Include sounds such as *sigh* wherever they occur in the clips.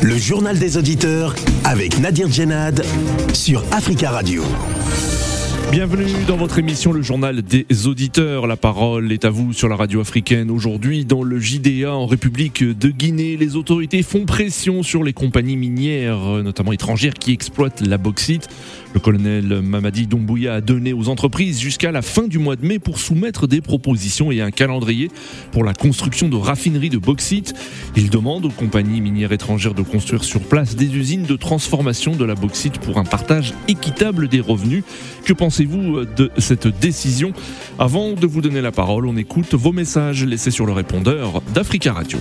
Le journal des auditeurs avec Nadir Djenad sur Africa Radio. Bienvenue dans votre émission Le Journal des Auditeurs. La parole est à vous sur la radio africaine. Aujourd'hui, dans le JDA en République de Guinée, les autorités font pression sur les compagnies minières, notamment étrangères, qui exploitent la bauxite. Le colonel Mamadi Doumbouya a donné aux entreprises jusqu'à la fin du mois de mai pour soumettre des propositions et un calendrier pour la construction de raffineries de bauxite. Il demande aux compagnies minières étrangères de construire sur place des usines de transformation de la bauxite pour un partage équitable des revenus. Que pensez-vous de cette décision? Avant de vous donner la parole, on écoute vos messages laissés sur le répondeur d'Africa Radio.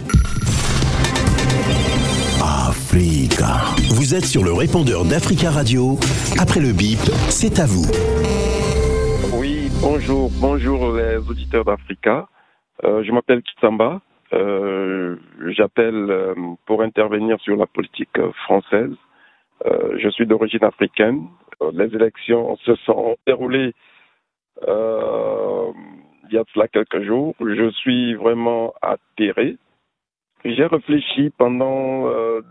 Vous êtes sur le répondeur d'Africa Radio. Après le bip, c'est à vous. Oui, bonjour, bonjour les auditeurs d'Africa. Euh, je m'appelle Kitsamba. Euh, J'appelle euh, pour intervenir sur la politique française. Euh, je suis d'origine africaine. Euh, les élections se sont déroulées euh, il y a cela quelques jours. Je suis vraiment atterré j'ai réfléchi pendant euh,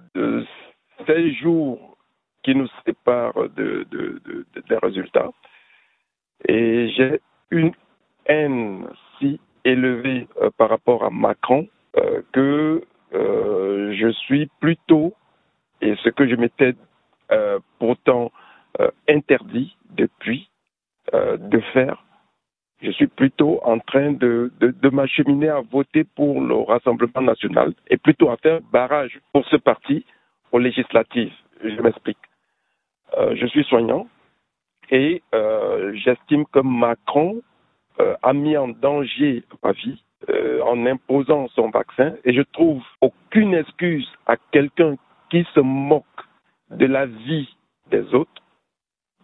ces jours qui nous séparent de, de, de, des résultats. Et j'ai une haine si élevée euh, par rapport à Macron euh, que euh, je suis plutôt, et ce que je m'étais euh, pourtant euh, interdit depuis de faire, je suis plutôt en train de, de, de m'acheminer à voter pour le Rassemblement national et plutôt à faire barrage pour ce parti aux législatives. Je m'explique. Euh, je suis soignant et euh, j'estime que Macron euh, a mis en danger ma vie en imposant son vaccin et je trouve aucune excuse à quelqu'un qui se moque de la vie des autres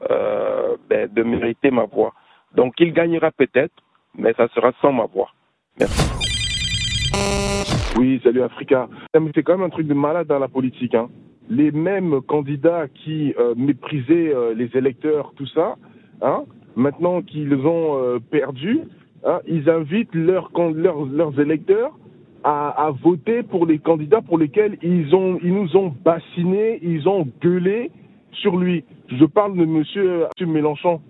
ben, de mériter ma voix. Donc il gagnera peut-être, mais ça sera sans ma voix. Merci. Oui, salut Africa. C'est quand même un truc de malade dans la politique. Hein. Les mêmes candidats qui euh, méprisaient euh, les électeurs, tout ça, hein, maintenant qu'ils ont euh, perdu, hein, ils invitent leurs, électeurs à, voter pour les candidats pour lesquels ils nous ont bassinés, ils ont gueulé sur lui. Je parle de monsieur, monsieur Mélenchon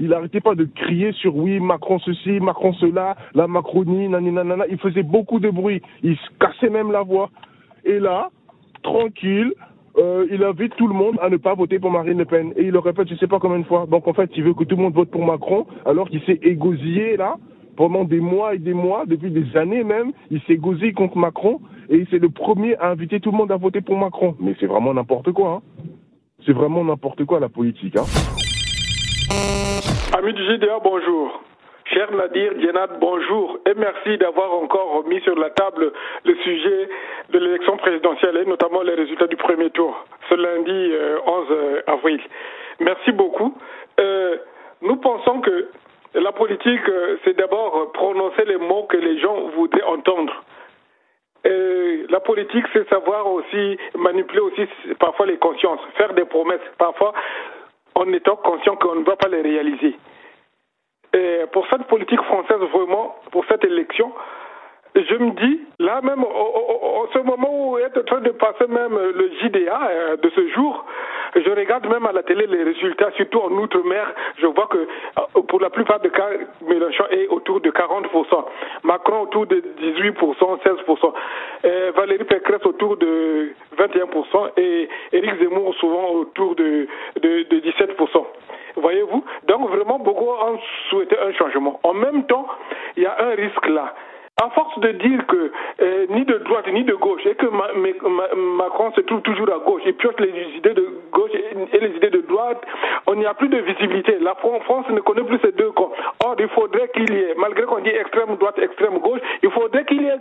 il n'arrêtait pas de crier sur oui, Macron ceci, Macron cela, la Macronie, nanana. Il faisait beaucoup de bruit. Il se cassait même la voix. Et là, tranquille, euh, il invite tout le monde à ne pas voter pour Marine Le Pen. Et il le répète, je ne sais pas combien de fois. Donc en fait, il veut que tout le monde vote pour Macron, alors qu'il s'est égosillé là pendant des mois et des mois, depuis des années même. Il s'est égosillé contre Macron et c'est le premier à inviter tout le monde à voter pour Macron. Mais c'est vraiment n'importe quoi. Hein. C'est vraiment n'importe quoi la politique. Hein. Amis du GDA, bonjour. Cher Nadir Djenad, bonjour et merci d'avoir encore mis sur la table le sujet de l'élection présidentielle et notamment les résultats du premier tour ce lundi euh, 11 avril. Merci beaucoup. Euh, nous pensons que la politique, euh, c'est d'abord prononcer les mots que les gens voudraient entendre. La politique, c'est savoir aussi manipuler aussi parfois les consciences, faire des promesses, parfois en étant conscient qu'on ne va pas les réaliser. Et pour cette politique française, vraiment, pour cette élection, je me dis, là même, en ce moment où est en train de passer même le JDA de ce jour, je regarde même à la télé les résultats, surtout en Outre-mer, je vois que pour la plupart des cas, Mélenchon est autour de 40%, Macron autour de 18%, 16%, et Valérie Pécresse autour de 21% et Éric Zemmour souvent autour de 17%. Voyez-vous? Donc vraiment, beaucoup ont souhaité un changement. En même temps, il y a un risque là à force de dire que euh, ni de droite ni de gauche et que ma, ma, Macron se trouve toujours à gauche et pioche les idées de gauche et, les idées de droite, on n'y a plus de visibilité. La France ne connaît plus ces deux camps. Or, il faudrait qu'il y ait, malgré qu'on dit extrême droite, extrême gauche, il faudrait qu'il y ait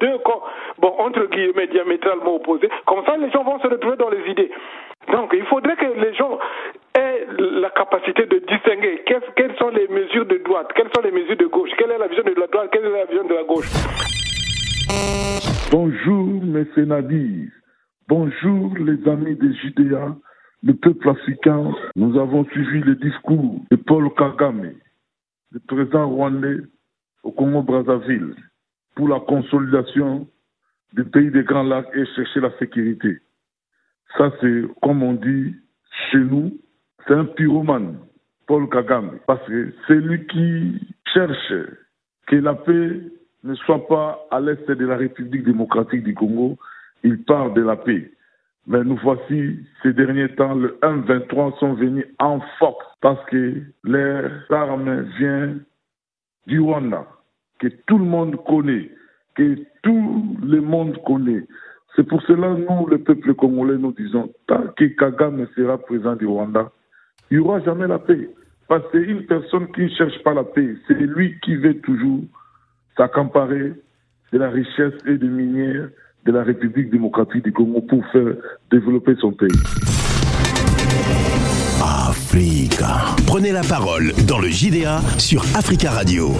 deux camps, bon, entre guillemets, diamétralement opposés. Comme ça, les gens vont se retrouver dans les idées. Donc, il faudrait que les gens la capacité de distinguer quelles sont les mesures de droite, quelles sont les mesures de gauche, quelle est la vision de la droite, quelle est la vision de la gauche? Bonjour, mes sénadis. Bonjour, les amis des JDA, le peuple africain. Nous avons suivi le discours de Paul Kagame, le président rwandais au Congo-Brazzaville, pour la consolidation du pays des Grands Lacs et chercher la sécurité. Ça, c'est, comme on dit chez nous, c'est un pyromane, Paul Kagame, parce que c'est lui qui cherche que la paix ne soit pas à l'est de la République démocratique du Congo. Il parle de la paix. Mais nous voici, ces derniers temps, le 1-23 sont venus en force parce que les armes viennent du Rwanda, que tout le monde connaît, que tout le monde connaît. C'est pour cela, nous, le peuple congolais, nous disons, tant que Kagame sera présent du Rwanda, il n'y aura jamais la paix. Parce que c'est une personne qui ne cherche pas la paix. C'est lui qui veut toujours s'accaparer de la richesse et des minières de la République démocratique du Congo pour faire développer son pays. Africa. Prenez la parole dans le JDA sur Africa Radio.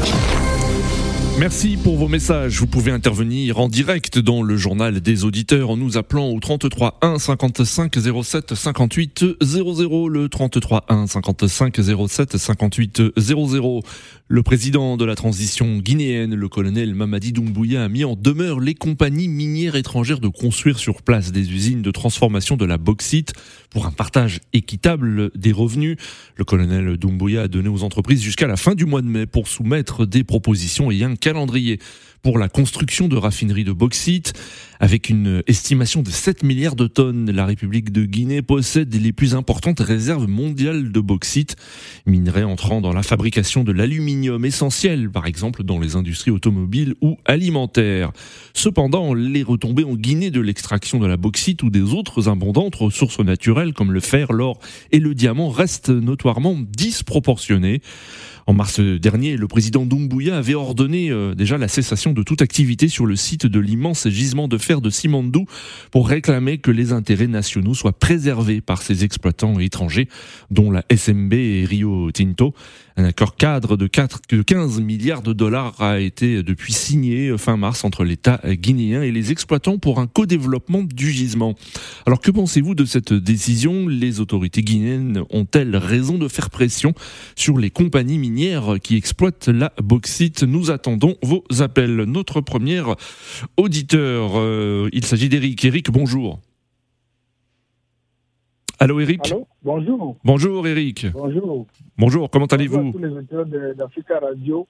Merci pour vos messages. Vous pouvez intervenir en direct dans le journal des auditeurs en nous appelant au 33 1 55 07 58 00. Le 33 1 55 07 58 00. Le président de la transition guinéenne, le colonel Mamadi Doumbouya, a mis en demeure les compagnies minières étrangères de construire sur place des usines de transformation de la bauxite pour un partage équitable des revenus. Le colonel Doumbouya a donné aux entreprises jusqu'à la fin du mois de mai pour soumettre des propositions et un calendrier pour la construction de raffineries de bauxite. Avec une estimation de 7 milliards de tonnes, la République de Guinée possède les plus importantes réserves mondiales de bauxite, minerai entrant dans la fabrication de l'aluminium essentiel, par exemple dans les industries automobiles ou alimentaires. Cependant, les retombées en Guinée de l'extraction de la bauxite ou des autres abondantes ressources naturelles comme le fer, l'or et le diamant restent notoirement disproportionnées. En mars dernier, le président Doumbouya avait ordonné euh, déjà la cessation de toute activité sur le site de l'immense gisement de fer de Simandou pour réclamer que les intérêts nationaux soient préservés par ces exploitants étrangers, dont la SMB et Rio Tinto. Un accord cadre de, 4, de 15 milliards de dollars a été depuis signé fin mars entre l'État guinéen et les exploitants pour un co-développement du gisement. Alors que pensez-vous de cette décision? Les autorités guinéennes ont-elles raison de faire pression sur les compagnies minières qui exploitent la bauxite? Nous attendons vos appels. Notre premier auditeur, euh, il s'agit d'Eric. Eric, bonjour. Allô Eric Allô Bonjour. Bonjour Eric. Bonjour. Bonjour, comment allez-vous Bonjour à tous les auditeurs d'Africa Radio.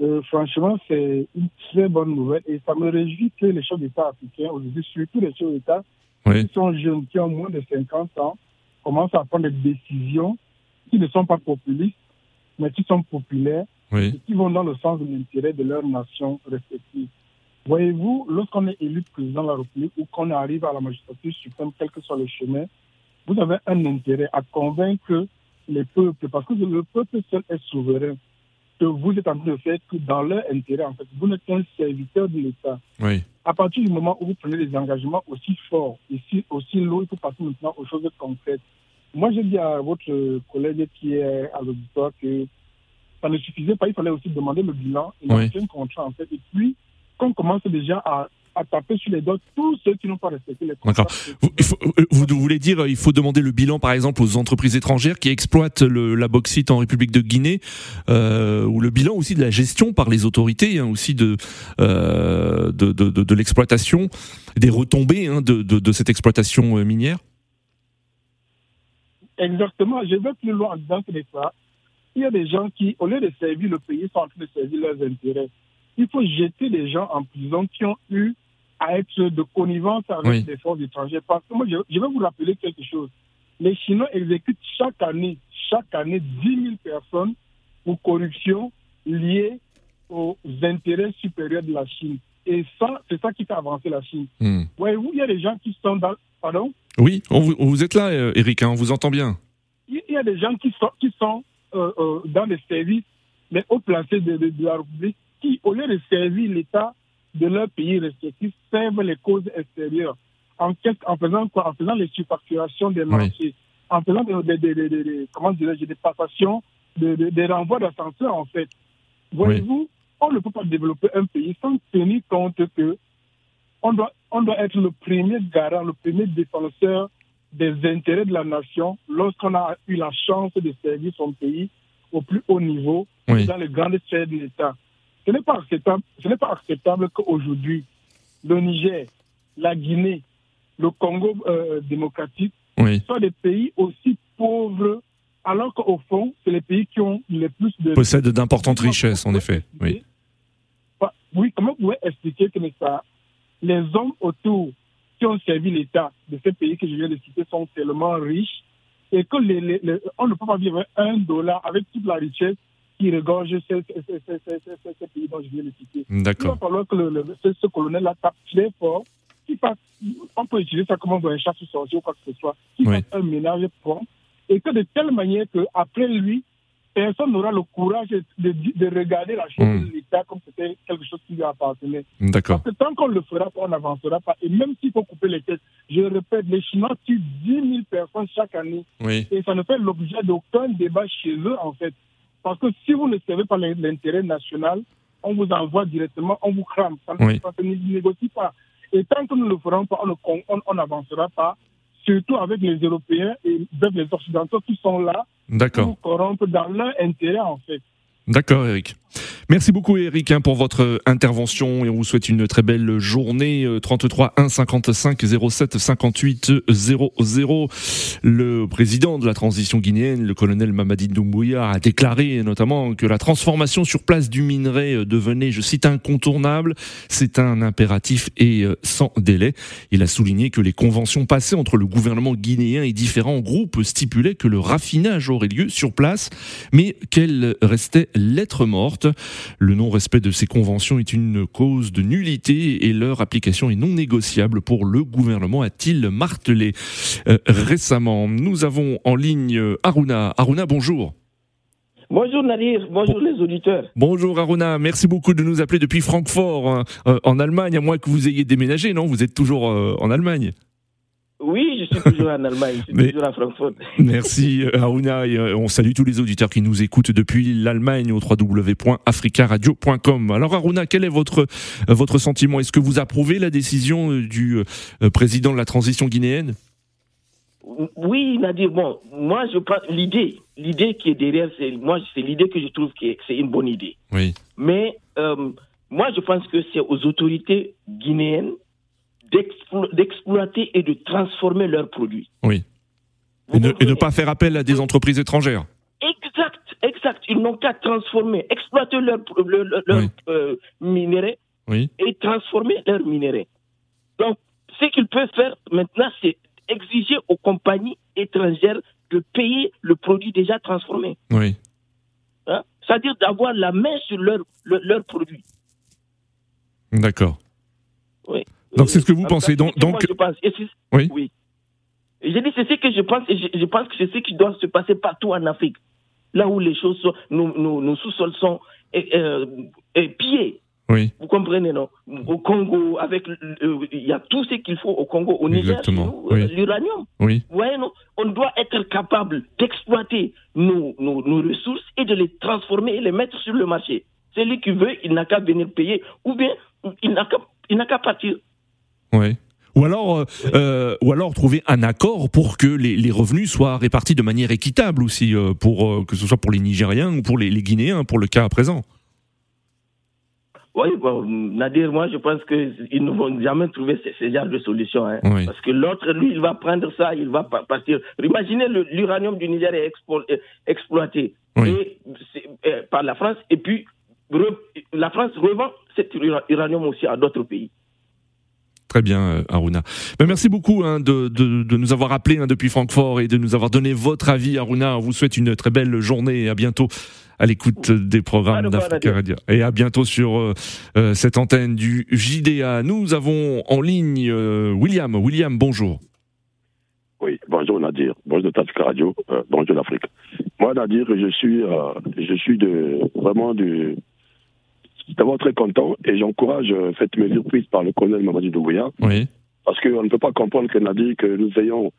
Euh, franchement, c'est une très bonne nouvelle et ça me réjouit que les chefs d'État africains, aujourd'hui, surtout les chefs d'État Oui. qui sont jeunes, qui ont moins de 50 ans, commencent à prendre des décisions qui ne sont pas populistes, mais qui sont populaires Oui. et qui vont dans le sens de l'intérêt de leur nation respective. Voyez-vous, lorsqu'on est élu président de la République ou qu'on arrive à la magistrature suprême, quel que soit le chemin, vous avez un intérêt à convaincre les peuples, parce que le peuple seul est souverain, que vous êtes en train de faire tout dans leur intérêt. En fait, vous n'êtes qu'un serviteur de l'État. Oui. À partir du moment où vous prenez des engagements aussi forts, ici, aussi lourds, il faut passer maintenant aux choses concrètes. Moi, j'ai dit à votre collègue qui est à l'auditoire que ça ne suffisait pas, il fallait aussi demander le bilan et Oui. un contrat, en fait. Et puis, qu'on commence déjà à, à taper sur les doigts tous ceux qui n'ont pas respecté les contrats. Vous, faut- euh, vous voulez dire euh, il faut demander le bilan par exemple aux entreprises étrangères qui exploitent le- la bauxite en République de Guinée euh, ou le bilan aussi de la gestion par les autorités hein, aussi de, euh, de, de, de- de l'exploitation des retombées hein, de, cette exploitation euh, minière? Exactement. Je vais plus loin en disant que des fois, il y a des gens qui, au lieu de servir le pays, sont en train de servir leurs intérêts. Il faut jeter des gens en prison qui ont eu à être de connivence avec Oui. des forces étrangères. Parce que moi, je, je vais vous rappeler quelque chose. Les Chinois exécutent chaque année, chaque année, 10 000 personnes pour corruption liée aux intérêts supérieurs de la Chine. Et ça, c'est ça qui fait avancer la Chine. Hmm. Voyez-vous, il y a des gens qui sont dans... Pardon? Oui, on vous, on vous êtes là, euh, Eric, hein, on vous entend bien. il y a des gens qui sont, qui sont euh, euh, dans les services, les hauts placés de, de- de la République, qui, au lieu de servir l'État de leur pays respectif, servent les causes extérieures. En, faisant quoi? En faisant les surfacturations des marchés, en faisant des, des, des- des- des- des- comment des passations, de- de- des renvois d'ascenseur, en fait. Voyez-vous, on ne peut pas développer un pays sans tenir compte que on doit, on doit être le premier garant, le premier défenseur des intérêts de la nation lorsqu'on a eu la chance de servir son pays au plus haut niveau Oui. dans les grandes sphères de l'État. Ce n'est pas acceptable, ce n'est pas acceptable qu'aujourd'hui, le Niger, la Guinée, le Congo euh, démocratique Oui. sont des pays aussi pauvres, alors qu'au fond, c'est les pays qui ont les plus de... Possède d'importantes richesses, en effet. Oui. Oui, comment vous pouvez expliquer que ça, les hommes autour qui ont servi l'État de ces pays que je viens de citer sont tellement riches et que les, les- les- on ne peut pas vivre un dollar avec toute la richesse qui regorge ces- ces pays dont je viens de citer. Il va falloir que le, le- ce, ce colonel-là tape très fort, qui on peut utiliser ça comme un chasse sorcier ou quoi que ce soit, qui Oui. fasse un ménage prompt, et que de telle manière qu'après lui, personne n'aura le courage de, de- de regarder la chose Mm. de l'État comme c'était quelque chose qui lui appartenait. Parce que tant qu'on le fera pas, on n'avancera pas. Et même s'il faut couper les têtes, je répète, les Chinois tuent 10 000 personnes chaque année Oui. et ça ne fait l'objet d'aucun débat chez eux, en fait. Parce que si vous ne servez pas l'intérêt national, on vous envoie directement, on vous crame. Ça ne Oui. ne négocie pas. Et tant que nous ne le ferons pas, on n'avancera pas, surtout avec les Européens et avec les Occidentaux qui sont là pour corrompre dans leur intérêt, en fait. D'accord, Eric. Merci beaucoup, Eric, hein, pour votre intervention et on vous souhaite une très belle journée. Euh, 33 1 55 07 58 00. Le président de la transition guinéenne, le colonel Mamadi Doumbouya, a déclaré notamment que la transformation sur place du minerai euh, devenait, je cite, incontournable. C'est un impératif et euh, sans délai. Il a souligné que les conventions passées entre le gouvernement guinéen et différents groupes stipulaient que le raffinage aurait lieu sur place, mais qu'elle restait lettre morte. Le non-respect de ces conventions est une cause de nullité et leur application est non négociable pour le gouvernement, a-t-il martelé euh, récemment. Nous avons en ligne euh, Aruna. Aruna, bonjour. Bonjour Nadir, bonjour les auditeurs. Bonjour Aruna, merci beaucoup de nous appeler depuis Francfort, hein, euh, en Allemagne, à moins que vous ayez déménagé, non? Vous êtes toujours euh, en Allemagne? Oui, je suis toujours en Allemagne, je suis Mais- toujours à Francfort. *laughs* Merci euh, Aruna, et, euh, on salue tous les auditeurs qui nous écoutent depuis l'Allemagne au www.africaradio.com. Alors Aruna, quel est votre, euh, votre sentiment? Est-ce que vous approuvez la décision du président de la transition guinéenne? Oui, Nadir, bon, moi je pense, l'idée, l'idée qui est derrière, c'est, moi, c'est l'idée que je trouve que c'est une bonne idée. Oui. Mais euh, moi je pense que c'est aux autorités guinéennes d'exploiter et de transformer leurs produits. Oui. Et ne, et ne comprenez pas faire appel à des entreprises étrangères Exact, exact. Ils n'ont qu'à transformer, exploiter leurs leur, leur, Oui. euh, minéraux Oui. et transformer leurs minéraux. Donc, ce qu'ils peuvent faire maintenant, c'est exiger aux compagnies étrangères de payer le produit déjà transformé. Oui. Hein? C'est-à-dire d'avoir la main sur leur, leur, leur produit. D'accord. Oui. Donc, c'est ce que vous pensez. Donc- donc- je pense. Oui. oui. Et J'ai dit, c'est ce que je pense, et je, je pense que c'est ce qui doit se passer partout en Afrique. Là où les choses sont, nos, nos, nos sous-sols sont euh, eh, pillés. Oui. Vous comprenez, non? Au Congo, avec, euh, il y a tout ce qu'il faut au Congo, au Niger, oui. euh, l'uranium. Oui. Vous voyez, non? On doit être capable d'exploiter nos, nos, nos ressources et de les transformer et les mettre sur le marché. Celui qui veut, il n'a qu'à venir payer, ou bien il n'a qu'à il n'a qu'à partir. Oui. Ou alors, euh, euh, ou alors trouver un accord pour que les, les revenus soient répartis de manière équitable aussi, euh, pour euh, que ce soit pour les Nigériens ou pour les, les Guinéens, pour le cas à présent. Oui, bon, Nadir, moi, je pense qu'ils ne vont jamais trouver ce, ce genre de solution. hein. Oui. Parce que l'autre, lui, il va prendre ça, il va pa- partir. Imaginez l'uranium du Niger est expo- euh, exploité Oui. et c'est, euh, par la France, et puis re- la France revend cet ura- uranium aussi à d'autres pays. Très bien, euh, Aruna. Ben, merci beaucoup hein, de, de, de nous avoir appelés hein, depuis Francfort et de nous avoir donné votre avis, Aruna. On vous souhaite une très belle journée et à bientôt à l'écoute des programmes d'Africa Radio. Et à bientôt sur euh, euh, cette antenne du JDA. Nous avons en ligne euh, William. William, bonjour. Oui, bonjour Nadir, bonjour Africa Radio, euh, bonjour l'Afrique. Moi Nadir, je suis, euh, je suis de, vraiment de, d'abord très content et j'encourage euh, cette mesure prise par le colonel Mamadi Doumbouya Oui. parce qu'on ne peut pas comprendre que Nadir, que nous ayons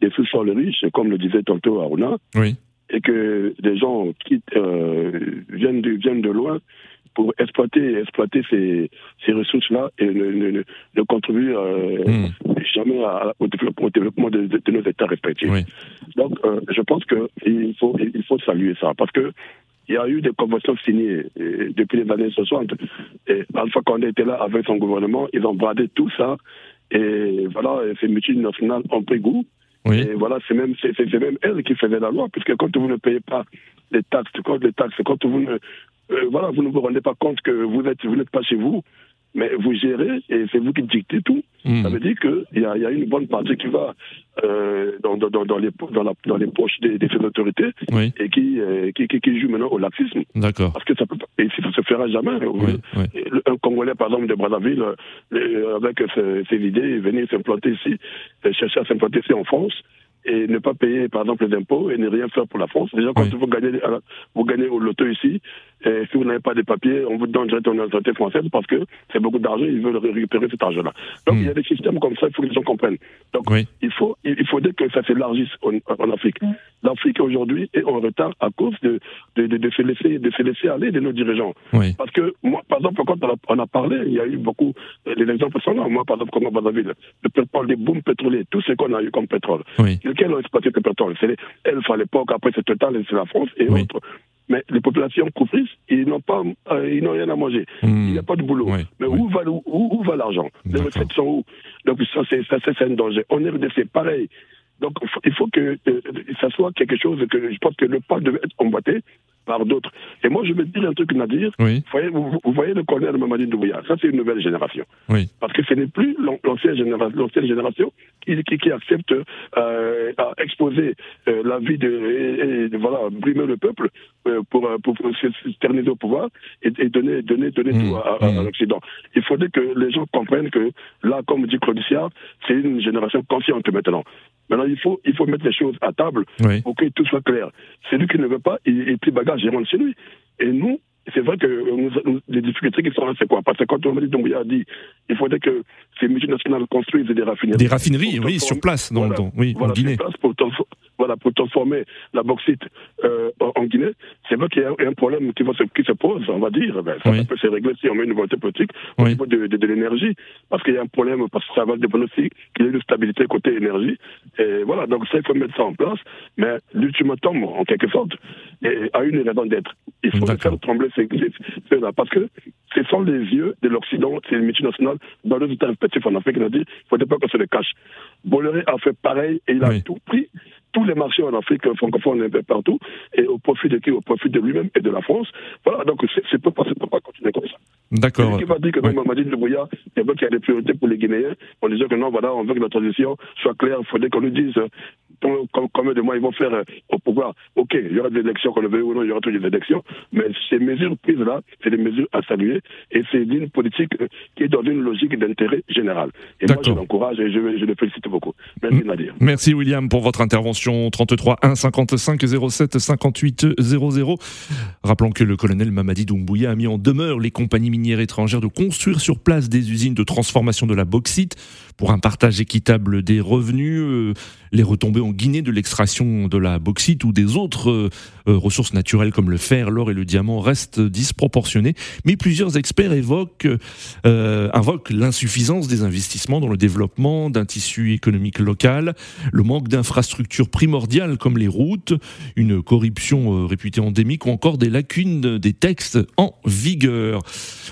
des sous-sols riches, comme le disait tantôt Aruna, Oui. et que des gens quittent, euh, viennent, de, viennent de loin pour exploiter, exploiter ces, ces ressources-là et ne, ne, ne, ne contribuent euh, Hmm. jamais à- au développement, au développement de, de- de nos États respectifs. Oui. Donc, euh, je pense qu'il faut, il faut saluer ça parce que il y a eu des conventions signées depuis les années 60. Et Alpha Condé était là avec son gouvernement, ils ont bradé tout ça. Et voilà, ces multinationales ont pris goût. Et voilà, c'est même, c'est, même elle qui faisait la loi, puisque quand vous ne payez pas les taxes, quand les taxes, quand vous ne, euh, voilà, vous ne vous rendez pas compte que vous êtes, vous n'êtes pas chez vous, mais vous gérez et c'est vous qui dictez tout. Hmm. Ça veut dire qu'il y a, y a une bonne partie qui va euh, dans, dans, dans, les, dans, la, dans les poches des, des autorités et qui, euh, qui, qui, qui, joue maintenant au laxisme. D'accord. Parce que ça peut et ça se fera jamais. Un Congolais, par exemple, de Brazzaville, euh, avec ses, ses idées, venir s'implanter ici, chercher à s'implanter ici en France, et ne pas payer, par exemple, les impôts et ne rien faire pour la France. Déjà, quand vous gagnez, vous gagnez au loto ici, et si vous n'avez pas de papiers, on vous donne directement une autorité française parce que c'est beaucoup d'argent, ils veulent récupérer cet argent-là. Donc, il y a des systèmes comme ça, il faut que les gens comprennent. Donc, il faut, il faudrait que ça s'élargisse en, en, Afrique. L'Afrique aujourd'hui est en retard à cause de, de, de, de, se laisser, de se laisser aller de nos dirigeants. Parce que moi, par exemple, quand on a, parlé, il y a eu beaucoup, les exemples sont là. Moi, par exemple, comme Brazzaville, le pétrole, les booms pétroliers, tout ce qu'on a eu comme pétrole. Oui. Lesquels ont exploité le pétrole? C'est Elf à l'époque, après c'est Total, c'est la France et autres. Mais les populations couvrisent, ils n'ont pas, euh, ils n'ont rien à manger. Hmm. Il n'y a pas de boulot. Mais où va, où, où va l'argent? Les retraites sont où? Donc ça, c'est, ça, c'est un danger. On est pareil. Donc il faut que euh, ça soit quelque chose que je pense que le pas devait être emboîté par d'autres. Et moi, je vais dire un truc, Nadir. Oui. Vous, voyez, vous, voyez le colonel Mamadi Doumbouya, ça c'est une nouvelle génération. Oui. Parce que ce n'est plus l'ancienne génération, génération qui, qui, qui accepte euh, à exposer euh, la vie de, et, et, voilà, brimer le peuple euh, pour, pour, pour s'éterniser au pouvoir et, et, donner, donner, donner tout à, à, à l'Occident. Il faudrait que les gens comprennent que là, comme dit Claude c'est une génération consciente maintenant. Maintenant, il faut, il faut mettre les choses à table pour que tout soit clair. Celui qui ne veut pas, il, il plie bagage, il rentre chez lui. Et nous, c'est vrai que nous, les difficultés qui sont là, c'est quoi? Parce que quand on a dit il faudrait que ces multinationales construisent des raffineries. Des raffineries, oui, sur place, dans, dans oui, en Guinée. Sur place pour, voilà, pour transformer la bauxite euh, en Guinée. C'est vrai qu'il y a un problème qui, va se, qui se pose, on va dire. Ben, ça, peut se régler si on met une volonté politique au niveau de, de, de l'énergie. Parce qu'il y a un problème, parce que ça va dépendre aussi qu'il y ait une stabilité côté énergie. Et voilà, donc ça, il faut mettre ça en place. Mais l'ultimatum, en quelque sorte, a une raison d'être. Il faut faire trembler ces, là parce que ce sont les yeux de l'Occident, les multinationales, dans respectifs en Afrique, il a dit, il ne faudrait pas qu'on se le cache. Bolloré a fait pareil et il a tout pris tous les marchés en Afrique francophone un peu partout, et au profit de qui? Au profit de lui-même et de la France. Voilà, donc c'est peut pas, peut pas continuer comme ça. D'accord. Qui va dire que ouais. dans Mamadi Doumbouya, il y a des priorités pour les Guinéens, on disait que non, voilà, on veut que la transition soit claire, il faudrait qu'on nous dise combien de mois ils vont faire euh, au pouvoir. Ok, il y aura des élections, qu'on le veuille ou non, il y aura toujours des élections, mais ces mesures prises-là, c'est des mesures à saluer, et c'est une politique euh, qui est dans une logique d'intérêt général. Et moi, je l'encourage et je, je, le félicite Merci. Merci William pour votre intervention. 33 1 55 07 58 00. Rappelons que le colonel Mamadi Doumbouya a mis en demeure les compagnies minières étrangères de construire sur place des usines de transformation de la bauxite pour un partage équitable des revenus. Euh, les retombées en Guinée de l'extraction de la bauxite ou des autres euh, euh, ressources naturelles comme le fer, l'or et le diamant restent disproportionnées. Mais plusieurs experts évoquent, invoquent l'insuffisance des investissements dans le développement d'un tissu économique local, le manque d'infrastructures primordiales comme les routes, une corruption réputée endémique ou encore des lacunes des textes en vigueur.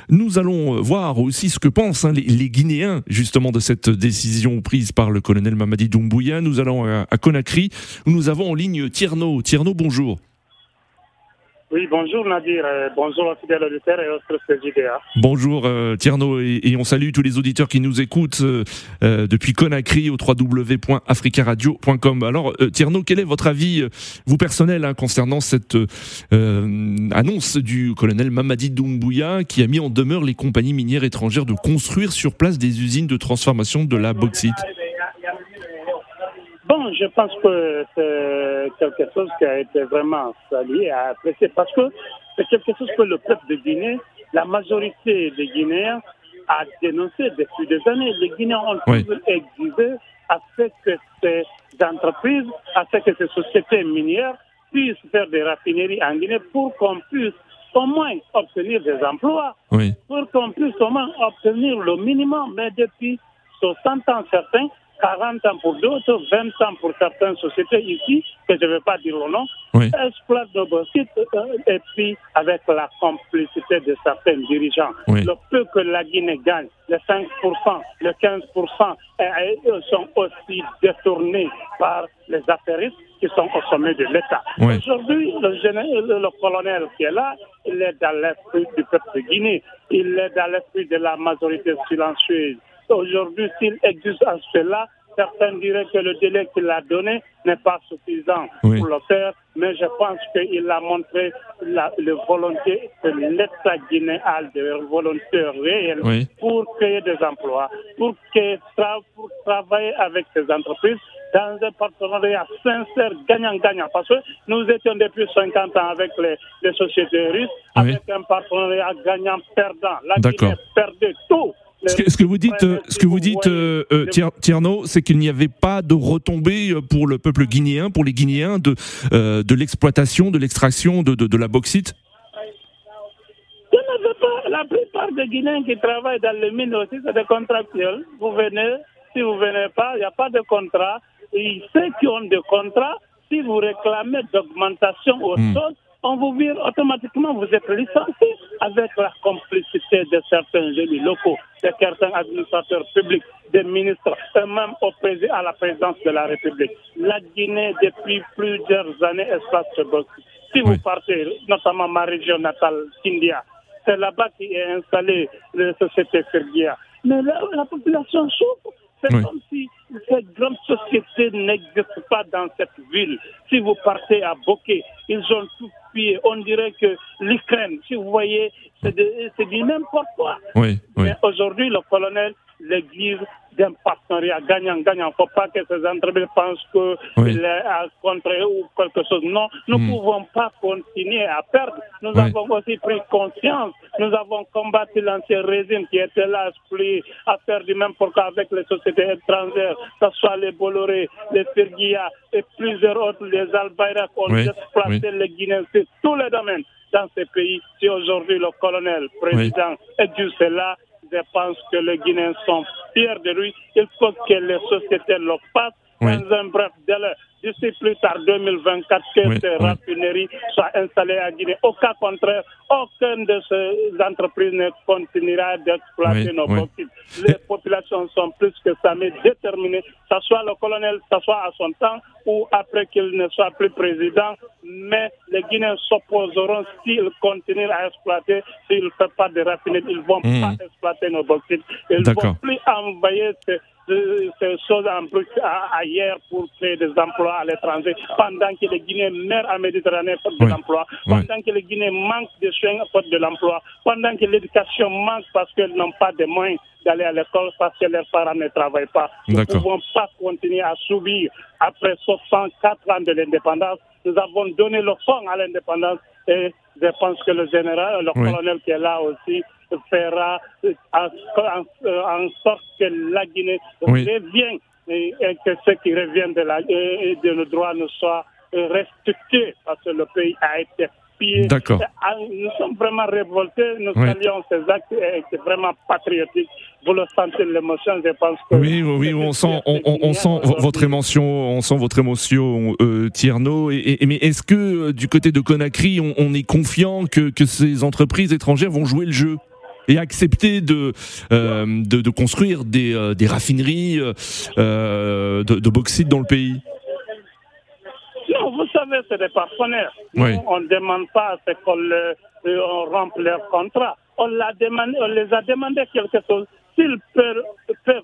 Nous allons voir aussi ce que pensent hein, les, les Guinéens justement de cette décision prise par le colonel Mamadi Doumbouya. Nous allons à, Conakry où nous avons en ligne Tierno. Tierno, bonjour. Oui, bonjour Nadir, euh, bonjour fidèles auditeurs et autres CJDA. Bonjour euh, Tierno et, et, on salue tous les auditeurs qui nous écoutent euh, euh depuis Conakry au www.africaradio.com. Alors euh, Tierno, quel est votre avis, vous personnel, hein, concernant cette annonce du colonel Mamadi Doumbouya qui a mis en demeure les compagnies minières étrangères de construire sur place des usines de transformation de la bauxite? Bon, je pense que c'est quelque chose qui a été vraiment salué et apprécié parce que c'est quelque chose que le peuple de Guinée, la majorité des Guinéens a dénoncé depuis des années. Les Guinéens ont oui. toujours exigé à ce que ces entreprises, à ce que ces sociétés minières puissent faire des raffineries en Guinée pour qu'on puisse au moins obtenir des emplois, oui. pour qu'on puisse au moins obtenir le minimum. Mais depuis 60 ans, certains 40 ans pour d'autres, 20 ans pour certaines sociétés ici, que je ne vais pas dire le nom, Oui. exploitent nos bauxites euh, et puis avec la complicité de certains dirigeants. Oui. Le peu que la Guinée gagne, les 5%, les 15%, euh, euh, sont aussi détournés par les affairistes qui sont au sommet de l'État. Oui. Aujourd'hui, le- le colonel qui est là, il est dans l'esprit du peuple de Guinée, il est dans l'esprit de la majorité silencieuse. Aujourd'hui, s'il existe un cela, certains diraient que le délai qu'il a donné n'est pas suffisant Oui. pour le faire, mais je pense qu'il a montré la, la volonté que l'État guinéen a de volonté réelle Oui. pour créer des emplois, pour, tra- pour travailler avec ces entreprises dans un partenariat sincère, gagnant-gagnant. Parce que nous étions depuis 50 ans avec les, les sociétés russes, Oui. avec un partenariat gagnant-perdant. La. Guinée perdait tout. Ce que, ce que vous dites, euh, ce que vous dites, euh, euh, Tier- Tierno, c'est qu'il n'y avait pas de retombées euh, pour le peuple guinéen, pour les Guinéens, de euh, de l'exploitation, de l'extraction de, de, de la bauxite. Je ne veux pas. La plupart des Guinéens qui travaillent dans les mines aussi, c'est des contractuels. Vous venez, si vous venez pas, il n'y a pas de contrat. Et ceux qui ont des contrats, si vous réclamez d'augmentation au Hmm. sol, on vous vire automatiquement, vous êtes licencié avec la complicité de certains élus locaux, de certains administrateurs publics, des ministres, et même au président, à la présidence de la République. La Guinée, depuis plusieurs années, exploite ce bauxite. Si vous Oui. partez, notamment ma région natale, Kindia, c'est là-bas qu'est installée la société Fergia. Mais la, la population souffre. C'est Oui. comme si cette grande société n'existe pas dans cette ville. Si vous partez à Bokeh, ils ont tout pillé. On dirait que l'Ukraine, si vous voyez, c'est du n'importe quoi. Oui, oui. Mais aujourd'hui, le colonel l'église d'un partenariat gagnant-gagnant. Il ne faut pas que ces entreprises pensent qu'il Oui. à contrer ou quelque chose. Non, nous ne Hmm. pouvons pas continuer à perdre. Nous Oui. avons aussi pris conscience. Nous avons combattu l'ancien régime qui était là, split, à faire du même pourquoi avec les sociétés étrangères, que ce soit les Bolloré, les Ferguia et plusieurs autres, les Albayrak, ont Oui, exploité les Guinéens sur tous les domaines dans ces pays. Si aujourd'hui le colonel, président, est du cela, je pense que les Guinéens sont de lui. Il faut que les sociétés le fassent Oui. dans un bref délai. D'ici plus tard, 2024, que Oui, ces oui. raffineries soient installées à Guinée. Au cas contraire, aucune de ces entreprises ne continuera d'exploiter nos bauxites. Les populations sont plus que jamais déterminées, que ce soit le colonel, que ce soit à son temps ou après qu'il ne soit plus président. Mais les Guinéens s'opposeront s'ils continuent à exploiter, s'ils ne font pas de raffineries, ils ne vont Mhm. pas exploiter nos bauxites. Ils ne vont plus envoyer ces, ces- choses en à- ailleurs pour créer des emplois à l'étranger, pendant que les Guinéens meurent en Méditerranée faute de Oui. l'emploi, Oui. pendant que les Guinéens manquent de soins faute de l'emploi, pendant que l'éducation manque parce qu'ils n'ont pas de moyens d'aller à l'école parce que leurs parents ne travaillent pas. Nous ne pouvons pas continuer à subir. Après 64 ans de l'indépendance, nous avons donné le fond à l'indépendance et je pense que le général, le Oui. colonel qui est là aussi, fera euh, en, euh, sorte que la Guinée Oui. revienne et, que ceux qui reviennent de, la, et de nos droits nous soient euh, restitués parce que le pays a été D'accord. Ah, Nous sommes vraiment révoltés, nous Oui. saluons ces actes c'est vraiment patriotique. Vous le sentez l'émotion, je pense que. Oui, oui, on sent, on, on- on sent vo- votre émotion, on sent votre émotion, euh, Tierno. Et, et- mais est-ce que euh, du côté de Conakry, on, on est confiant que, que ces entreprises étrangères vont jouer le jeu et accepter de euh, de, de construire des, euh, des raffineries euh, euh, de, de bauxite dans le pays? Savez, c'est des partenaires. Oui. Nous, on ne demande pas à ce qu'on le- euh, on rompe leur contrat. On, l'a demandé, on les a demandé quelque chose. S'ils peuvent, peuvent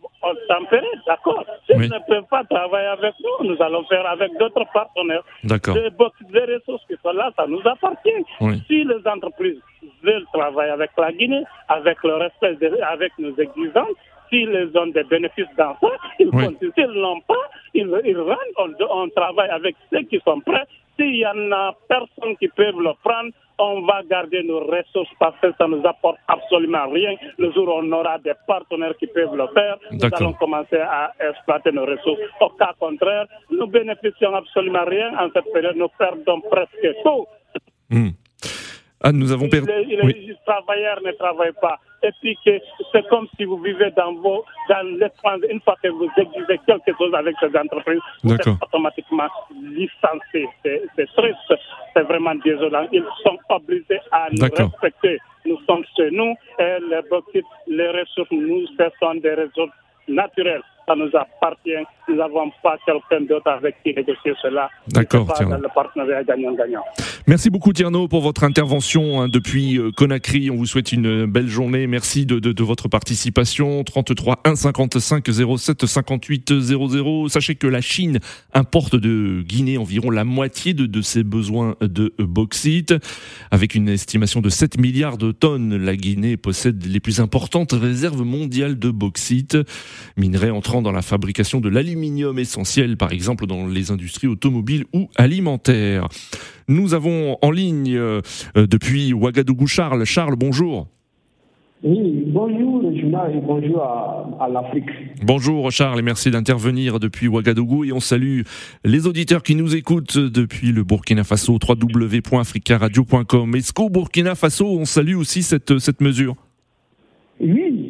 tempérer, d'accord. S'ils Oui. ne peuvent pas travailler avec nous, nous allons faire avec d'autres partenaires. D'accord. Les ressources qui sont là, ça nous appartient. Oui. Si les entreprises veulent travailler avec la Guinée, avec le respect, de- avec nos exigences, s'ils ont des bénéfices dans ça, *laughs* ils Oui. continuent. S'ils n'ont pas, ils, ils rentrent, on, on travaille avec ceux qui sont prêts. S'il y en a personne qui peut le prendre, on va garder nos ressources parce que ça nous apporte absolument rien. Le jour où on aura des partenaires qui peuvent le faire, nous allons commencer à exploiter nos ressources. Au cas contraire, nous bénéficions absolument rien en cette période. Nous perdons presque tout. Hmm. Ah, nous avons perdu. Les, les travailleurs ne travaillent pas. Et puis que c'est comme si vous vivez dans vos, dans l'espace, une fois que vous exigez quelque chose avec ces entreprises, vous êtes automatiquement licencié. C'est triste, c'est vraiment désolant. Ils sont obligés à nous respecter. Nous sommes chez nous et les les ressources, nous, ce sont des ressources naturelles. Ça nous appartient. Nous n'avons pas quelqu'un d'autre avec qui négocier cela. D'accord, le partenariat gagnant-gagnant. Merci beaucoup Tierno pour votre intervention hein, depuis euh, Conakry. On vous souhaite une belle journée. Merci de, de- de votre participation. 33 1 55 07 58 00. Sachez que la Chine importe de Guinée environ la moitié de, de ses besoins de bauxite. Avec une estimation de 7 milliards de tonnes, la Guinée possède les plus importantes réserves mondiales de bauxite, minerai entrant dans la fabrication de l'aluminium essentiel, par exemple dans les industries automobiles ou alimentaires. Nous avons en ligne euh, depuis Ouagadougou Charles. Charles, bonjour. Oui, bonjour le journal et bonjour à, à l'Afrique. Bonjour Charles et merci d'intervenir depuis Ouagadougou et on salue les auditeurs qui nous écoutent depuis le Burkina Faso, www.africaradio.com. Est-ce qu'au Burkina Faso, on salue aussi cette, cette mesure Oui,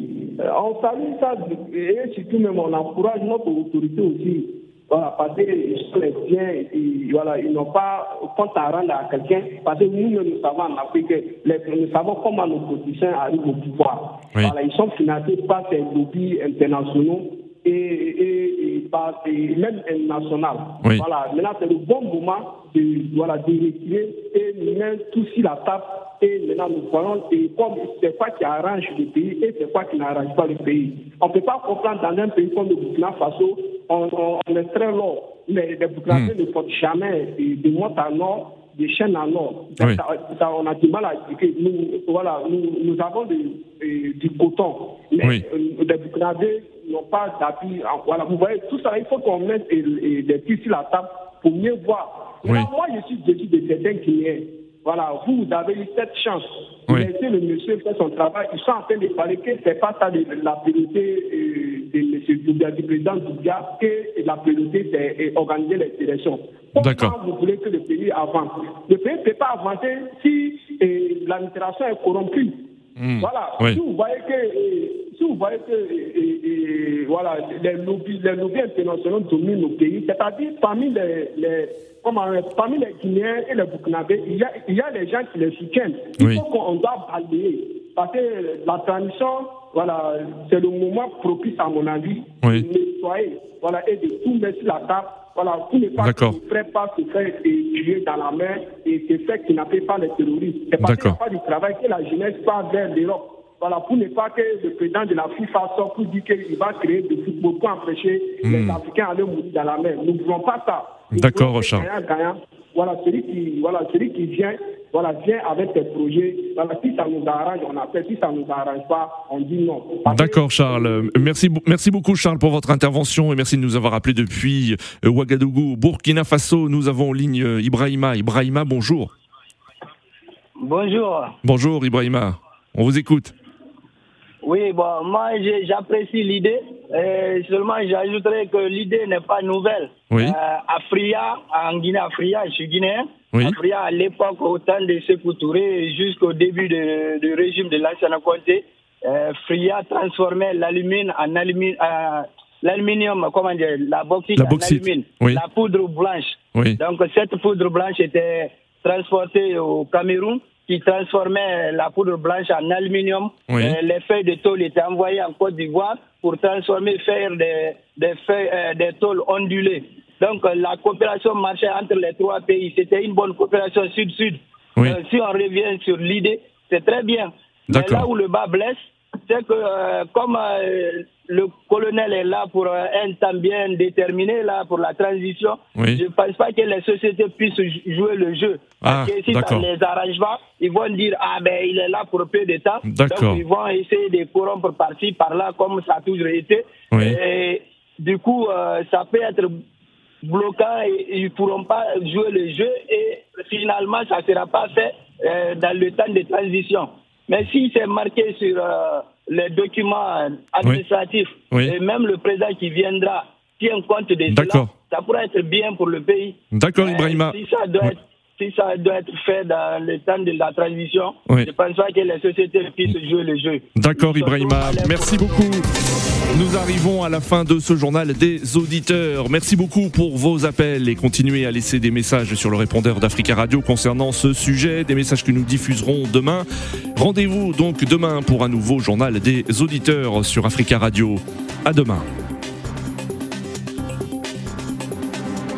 on salue ça et surtout même on encourage notre autorité aussi. Voilà, parce qu'ils sont les biens et voilà, ils n'ont pas compte à rendre à quelqu'un. Parce que nous, nous savons en Afrique, les- nous savons comment nos politiciens arrivent au pouvoir. Oui. Voilà, ils sont financés par ces lobbies internationaux et, et, et même national. Oui. Voilà, maintenant c'est le bon moment de, voilà, de retirer et mettre tout sur la table. Et maintenant nous voyons et comme c'est quoi qui arrange le pays et c'est quoi qui n'arrange pas le pays. On ne peut pas comprendre dans un pays comme le Burkina Faso, on, on, on est très long, mais les Burkinabés ne portent jamais de, de à nord, de chaîne à nord. Oui. Ça, ça, on a du mal à expliquer. Nous, voilà, nous, nous avons du coton, mais Oui. euh, les Burkinabés n'ont pas d'appui. Voilà, vous voyez, tout ça, il faut qu'on mette des pieds sur la table pour mieux voir. Oui. Maintenant, Moi, je suis déçu de certains Guinéens. Voilà, vous, vous avez eu cette chance. Oui. laissez le monsieur faire son travail. Ils sont en train de parler que ce n'est pas ça la priorité euh, de du président Doumbia, que la priorité, c'est euh, organiser les élections. D'accord. Vous voulez que le pays avance? Le pays ne peut pas avancer si euh, l'administration est corrompue. Hmm. Voilà. Oui. Si vous voyez que, euh, si vous voyez que voilà, les lobbies, les lobbies internationaux dominent nos pays, c'est-à-dire parmi les, les comment, parmi les Guinéens et les Burkinabés, il y a, il y a des gens qui les soutiennent. Il Oui. faut qu'on doit balayer. Parce que la transition, voilà, c'est le moment propice, à mon avis, Oui. de nettoyer voilà, et de tout mettre sur la table. Voilà, pour ne pas pas se faire tuer dans la mer et se faire kidnapper par les terroristes. C'est parce qu'il n'y a pas du travail que la jeunesse part vers l'Europe. Voilà, pour ne pas que le président de la FIFA sorte pour dire qu'il va créer du football pour empêcher les Africains d'aller mourir dans la mer. Nous ne voulons pas ça. Hmm. D'accord, gagnant-gagnant. Voilà, celui qui, voilà, celui qui vient, voilà, vient avec ses projets. Voilà, si ça nous arrange, on appelle. Si ça ne nous arrange pas, on dit non. D'accord Charles. Merci, merci beaucoup Charles pour votre intervention et merci de nous avoir appelé depuis euh, Ouagadougou, Burkina Faso. Nous avons en ligne euh, Ibrahima. Ibrahima, bonjour. Bonjour. Bonjour Ibrahima. On vous écoute. Oui, bon, moi j'apprécie l'idée. Seulement, j'ajouterais que l'idée n'est pas nouvelle. Oui. Euh, Afria, en Guinée, Afria, je suis guinéen. Oui. Afria, à l'époque, au temps de Sékou Touré, jusqu'au début de- du régime de l'ancien Conté, euh, Fria transformait l'alumine en alumine. euh, L'aluminium, comment dire, la bauxite La en alumine, oui. la poudre blanche. Oui. Donc cette poudre blanche était transportée au Cameroun qui transformait la poudre blanche en aluminium. Oui. Euh, les feuilles de tôle étaient envoyées en Côte d'Ivoire pour transformer, faire des, des feuilles, euh, des tôles ondulées. Donc euh, la coopération marchait entre les trois pays. C'était une bonne coopération sud-sud. Oui. Si on revient sur l'idée, c'est très bien. Mais là où le bas blesse, c'est que comme le colonel est là pour un temps bien déterminé, là pour la transition, Oui. je ne pense pas que les sociétés puissent jou- jouer le jeu. Ah, Parce que si ça d'accord. ne les arrange pas, ils vont dire ah ben il est là pour peu de temps. D'accord. Donc ils vont essayer de corrompre par-ci, par-là, comme ça a toujours été. Oui. Et du coup, euh, ça peut être bloquant et ils ne pourront pas jouer le jeu et finalement ça ne sera pas fait euh, dans le temps de transition. Mais si c'est marqué sur euh, les documents administratifs Oui. et même le président qui viendra tient compte de cela, ça pourrait être bien pour le pays. D'accord Ibrahima. Si ça doit être si ça doit être fait dans le temps de la transition, Oui. je pense pas que les sociétés puissent jouer le jeu. D'accord Ibrahima, merci beaucoup. Nous arrivons à la fin de ce journal des auditeurs. Merci beaucoup pour vos appels et continuez à laisser des messages sur le répondeur d'Africa Radio concernant ce sujet, des messages que nous diffuserons demain. Rendez-vous donc demain pour un nouveau journal des auditeurs sur Africa Radio. À demain.